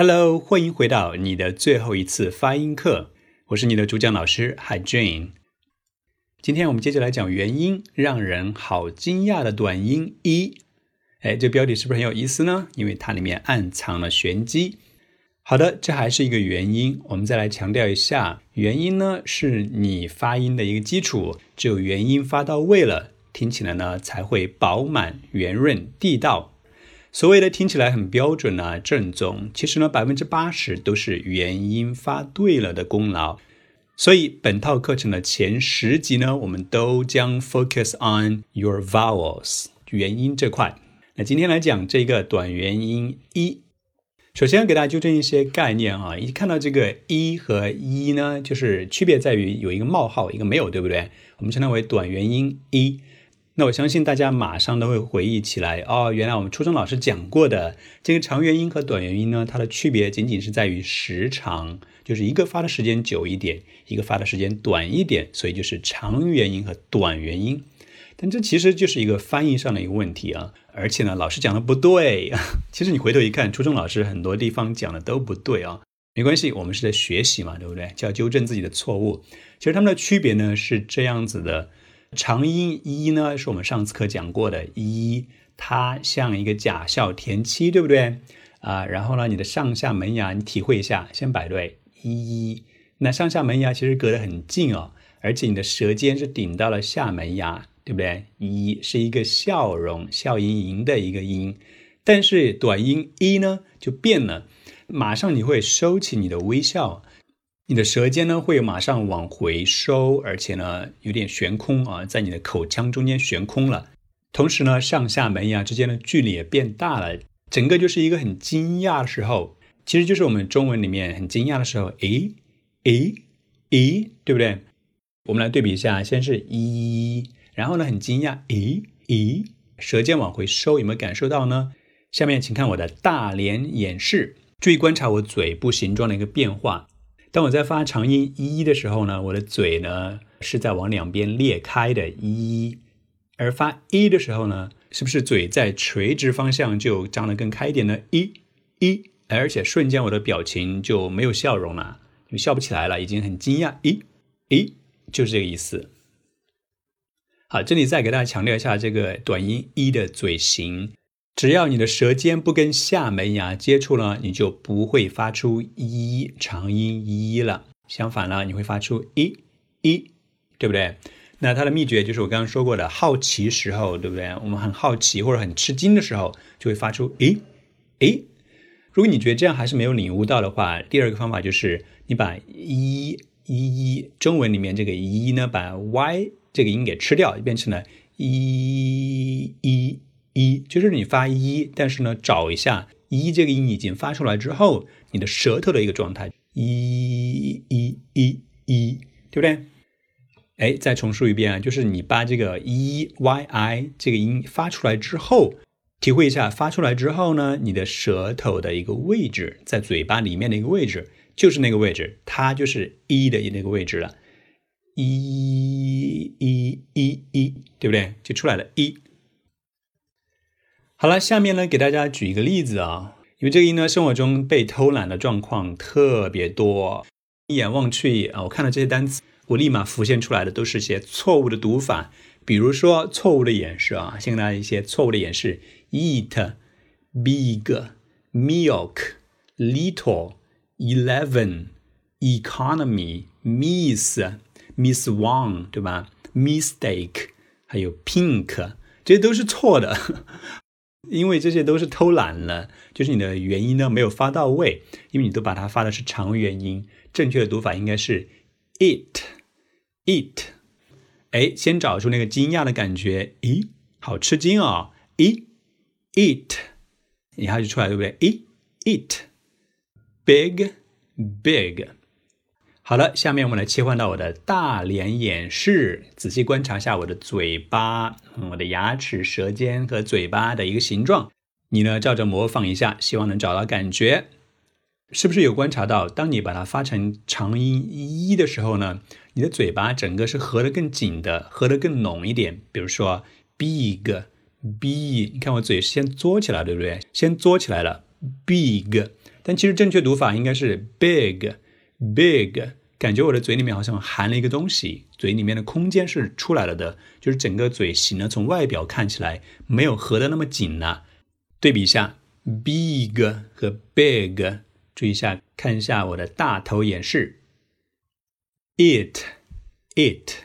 Hello，欢迎回到你的最后一次发音课，我是你的主讲老师海 Jane。今天我们接着来讲元音，让人好惊讶的短音一。哎，这标题是不是很有意思呢？因为它里面暗藏了玄机。好的，这还是一个元音，我们再来强调一下，元音呢是你发音的一个基础，只有元音发到位了，听起来呢才会饱满、圆润、地道。所谓的听起来很标准啊、正宗，其实呢，百分之八十都是元音发对了的功劳。所以本套课程的前十集呢，我们都将 focus on your vowels 元音这块。那今天来讲这个短元音一，首先要给大家纠正一些概念啊。一看到这个一和一呢，就是区别在于有一个冒号，一个没有，对不对？我们称它为短元音一。那我相信大家马上都会回忆起来哦，原来我们初中老师讲过的这个长元音和短元音呢，它的区别仅仅是在于时长，就是一个发的时间久一点，一个发的时间短一点，所以就是长元音和短元音。但这其实就是一个翻译上的一个问题啊，而且呢，老师讲的不对。其实你回头一看，初中老师很多地方讲的都不对啊，没关系，我们是在学习嘛，对不对？就要纠正自己的错误。其实它们的区别呢是这样子的。长音一呢，是我们上次课讲过的，一它像一个假笑填七，对不对啊？然后呢，你的上下门牙，你体会一下，先摆对一，那上下门牙其实隔得很近哦，而且你的舌尖是顶到了下门牙，对不对？一是一个笑容，笑盈盈的一个音，但是短音一呢就变了，马上你会收起你的微笑。你的舌尖呢会马上往回收，而且呢有点悬空啊，在你的口腔中间悬空了。同时呢，上下门牙之间的距离也变大了，整个就是一个很惊讶的时候，其实就是我们中文里面很惊讶的时候，诶诶诶，对不对？我们来对比一下，先是一，然后呢很惊讶，诶诶，舌尖往回收，有没有感受到呢？下面请看我的大连演示，注意观察我嘴部形状的一个变化。当我在发长音一的时候呢，我的嘴呢是在往两边裂开的，一；而发一的时候呢，是不是嘴在垂直方向就张得更开一点呢？一，一，而且瞬间我的表情就没有笑容了，就笑不起来了，已经很惊讶，一，一，就是这个意思。好，这里再给大家强调一下这个短音一的嘴型。只要你的舌尖不跟下门牙接触了，你就不会发出一长音一了。相反呢，你会发出一一，对不对？那它的秘诀就是我刚刚说过的，好奇时候，对不对？我们很好奇或者很吃惊的时候，就会发出诶诶。如果你觉得这样还是没有领悟到的话，第二个方法就是你把一一一中文里面这个一呢，把 y 这个音给吃掉，变成了一一。一就是你发一，但是呢，找一下一这个音已经发出来之后，你的舌头的一个状态，一一一一，对不对？哎，再重述一遍啊，就是你把这个 e y i 这个音发出来之后，体会一下发出来之后呢，你的舌头的一个位置，在嘴巴里面的一个位置，就是那个位置，它就是一的那个位置了，一一一一，对不对？就出来了，一。好了，下面呢给大家举一个例子啊，因为这个音呢生活中被偷懒的状况特别多，一眼望去啊，我看到这些单词，我立马浮现出来的都是些错误的读法，比如说错误的演示啊，先给大家一些错误的演示：eat、big、milk、little、eleven、economy、miss、miss one，对吧？mistake，还有 pink，这些都是错的。因为这些都是偷懒了，就是你的元音呢没有发到位，因为你都把它发的是长元音，正确的读法应该是 it，it，哎，先找出那个惊讶的感觉，咦，好吃惊啊，咦，it，一下就出来，对不对？咦，it，big，big。好了，下面我们来切换到我的大脸演示，仔细观察一下我的嘴巴、我的牙齿、舌尖和嘴巴的一个形状。你呢，照着模仿一下，希望能找到感觉。是不是有观察到，当你把它发成长音一的时候呢，你的嘴巴整个是合得更紧的，合得更浓一点。比如说 big，b，你看我嘴先嘬起来，对不对？先嘬起来了，big。但其实正确读法应该是 big，big。感觉我的嘴里面好像含了一个东西，嘴里面的空间是出来了的，就是整个嘴型呢，从外表看起来没有合的那么紧了。对比一下，big 和 big，注意一下，看一下我的大头演示 It, it,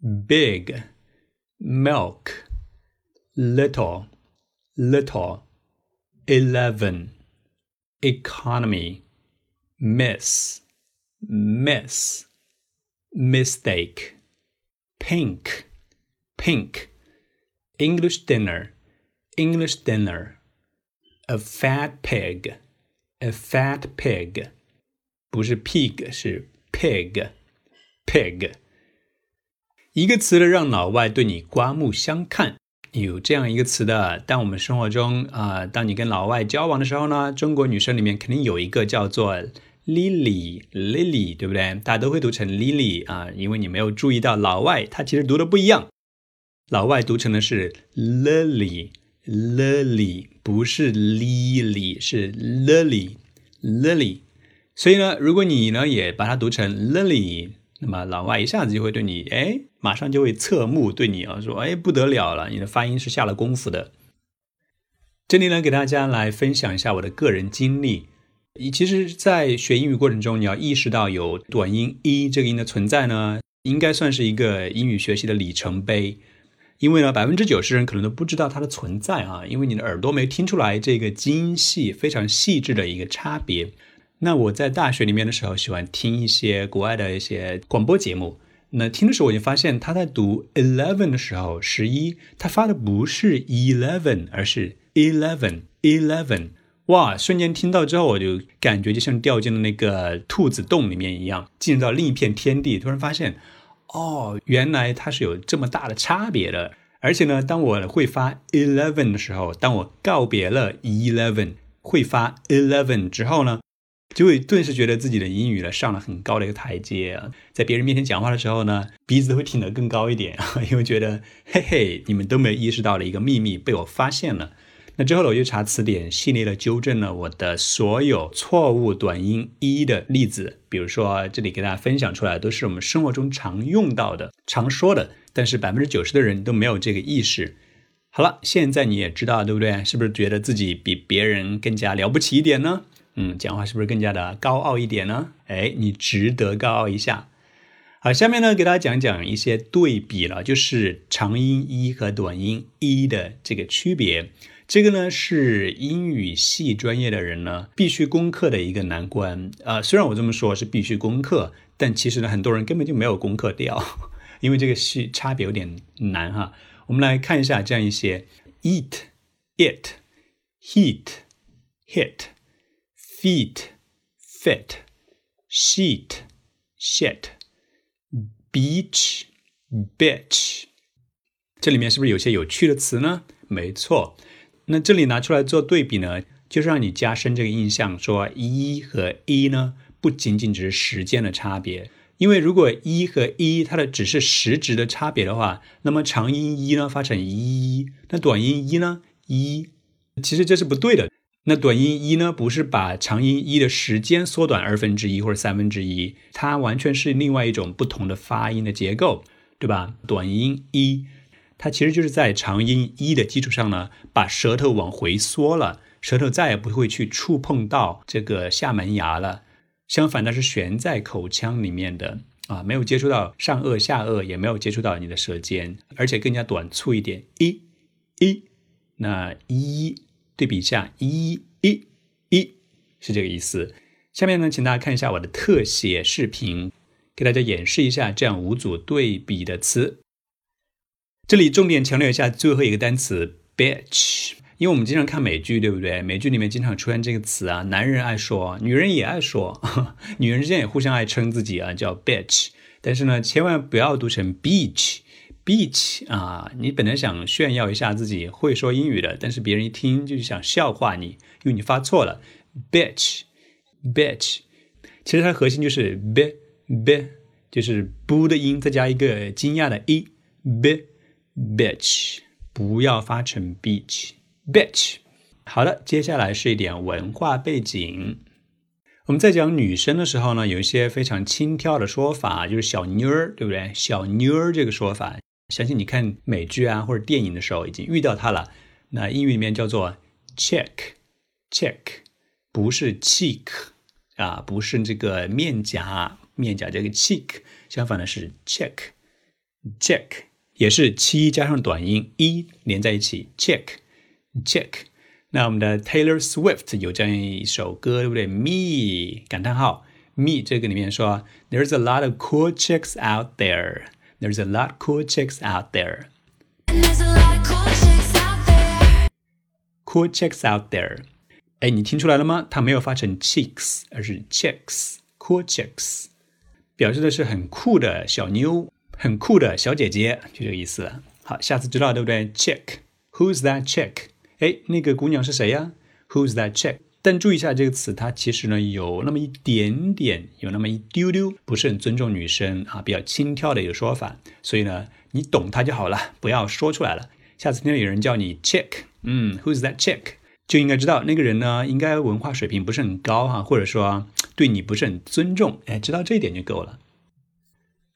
big, milk, little, little, eleven, economy, miss. mistake, pink, pink, English dinner, English dinner, a fat pig, a fat pig，不是 pig 是 pig, pig。一个词的让老外对你刮目相看，有这样一个词的。当我们生活中啊、呃，当你跟老外交往的时候呢，中国女生里面肯定有一个叫做 Lily，Lily，对不对？大家都会读成 Lily 啊，因为你没有注意到老外他其实读的不一样，老外读成的是 Lily，Lily，不是 Lily，是 Lily，Lily。所以呢，如果你呢也把它读成 Lily，那么老外一下子就会对你，哎，马上就会侧目对你啊，说，哎，不得了了，你的发音是下了功夫的。这里呢，给大家来分享一下我的个人经历。你其实，在学英语过程中，你要意识到有短音 e 这个音的存在呢，应该算是一个英语学习的里程碑。因为呢，百分之九十人可能都不知道它的存在啊，因为你的耳朵没听出来这个精细、非常细致的一个差别。那我在大学里面的时候，喜欢听一些国外的一些广播节目。那听的时候，我就发现他在读 eleven 的时候，十一，他发的不是 eleven，而是 eleven，eleven。哇！瞬间听到之后，我就感觉就像掉进了那个兔子洞里面一样，进入到另一片天地。突然发现，哦，原来它是有这么大的差别的。而且呢，当我会发 eleven 的时候，当我告别了 eleven，会发 eleven 之后呢，就会顿时觉得自己的英语呢上了很高的一个台阶啊。在别人面前讲话的时候呢，鼻子会挺得更高一点，因为觉得嘿嘿，你们都没有意识到的一个秘密被我发现了。那之后呢，我就查词典，系列的纠正了我的所有错误短音一的例子。比如说，这里给大家分享出来，都是我们生活中常用到的、常说的，但是百分之九十的人都没有这个意识。好了，现在你也知道，对不对？是不是觉得自己比别人更加了不起一点呢？嗯，讲话是不是更加的高傲一点呢？哎，你值得高傲一下。好，下面呢，给大家讲讲一些对比了，就是长音一和短音一的这个区别。这个呢是英语系专业的人呢必须攻克的一个难关啊。虽然我这么说是必须攻克，但其实呢很多人根本就没有攻克掉，因为这个系差别有点难哈。我们来看一下这样一些：eat、it、heat、hit、feet、fit、sheet、shit、beach、bitch。这里面是不是有些有趣的词呢？没错。那这里拿出来做对比呢，就是让你加深这个印象，说一和一呢，不仅仅只是时间的差别。因为如果一和一它的只是时值的差别的话，那么长音一呢发成一，那短音一呢一，其实这是不对的。那短音一呢，不是把长音一的时间缩短二分之一或者三分之一，它完全是另外一种不同的发音的结构，对吧？短音一。它其实就是在长音一的基础上呢，把舌头往回缩了，舌头再也不会去触碰到这个下门牙了。相反，它是悬在口腔里面的啊，没有接触到上颚、下颚，也没有接触到你的舌尖，而且更加短促一点。一，一，那一对比一下，一，一，一是这个意思。下面呢，请大家看一下我的特写视频，给大家演示一下这样五组对比的词。这里重点强调一下最后一个单词 bitch，因为我们经常看美剧，对不对？美剧里面经常出现这个词啊，男人爱说，女人也爱说，女人之间也互相爱称自己啊，叫 bitch。但是呢，千万不要读成 beach，beach 啊，你本来想炫耀一下自己会说英语的，但是别人一听就是想笑话你，因为你发错了，bitch，bitch。其实它的核心就是 b b，就是 b 的音再加一个惊讶的 e b。Bitch，不要发成 beach，bitch。好的，接下来是一点文化背景。我们在讲女生的时候呢，有一些非常轻佻的说法，就是小妞儿，对不对？小妞儿这个说法，相信你看美剧啊或者电影的时候已经遇到它了。那英语里面叫做 check，check，不是 cheek 啊，不是这个面颊，面颊这个 cheek，相反的是 check，check 也是七加上短音一连在一起，check，check。那我们的 Taylor Swift 有这样一首歌，对不对？Me 感叹号 Me 这个里面说，There's a lot of cool chicks out there. There's a lot cool chicks out there. Cool chicks out there. 哎，你听出来了吗？它没有发成 chicks，而是 chicks。Cool chicks 表示的是很酷的小妞， 很酷的小姐姐，就这个意思。好，下次知道对不对？Chick，Who's that chick？哎，那个姑娘是谁呀？Who's that chick？但注意一下这个词，它其实呢有那么一点点，有那么一丢丢，不是很尊重女生啊，比较轻佻的一个说法。所以呢，你懂它就好了，不要说出来了。下次听到有人叫你 chick，嗯，Who's that chick？就应该知道那个人呢，应该文化水平不是很高哈，或者说对你不是很尊重。哎，知道这一点就够了。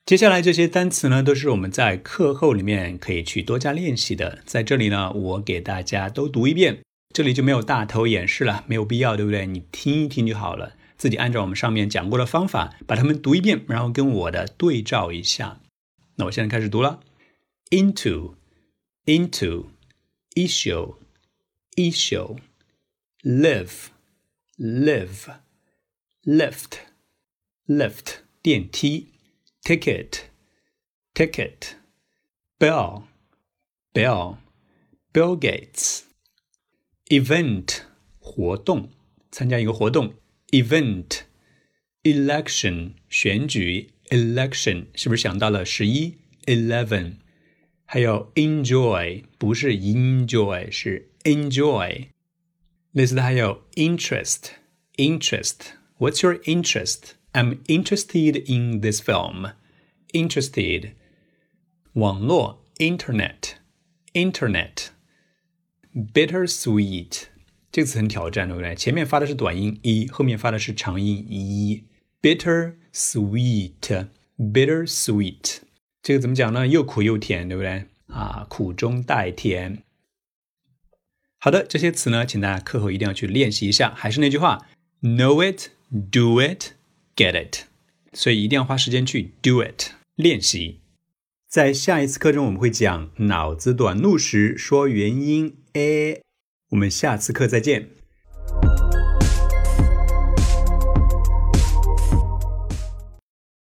接下来这些单词呢，都是我们在课后里面可以去多加练习的。在这里呢，我给大家都读一遍，这里就没有大头演示了，没有必要，对不对？你听一听就好了，自己按照我们上面讲过的方法把它们读一遍，然后跟我的对照一下。那我现在开始读了，into into issue issue live live lift lift 电梯。ticket, ticket, bell, bell, Bill Gates, event 活动，参加一个活动，event, election 选举，election 是不是想到了十一，eleven，还有 enjoy 不是 enjoy 是 enjoy，类似的还有 interest, interest. What's your interest? I'm interested in this film. Interested. 网络 Internet. Internet. Bittersweet. 这个词很挑战，对不对？前面发的是短音一，后面发的是长音一。Bittersweet. Bittersweet. 这个怎么讲呢？又苦又甜，对不对？啊，苦中带甜。好的，这些词呢，请大家课后一定要去练习一下。还是那句话：Know it, do it. Get it，所以一定要花时间去 do it 练习。在下一次课中，我们会讲脑子短路时说原因 a。我们下次课再见。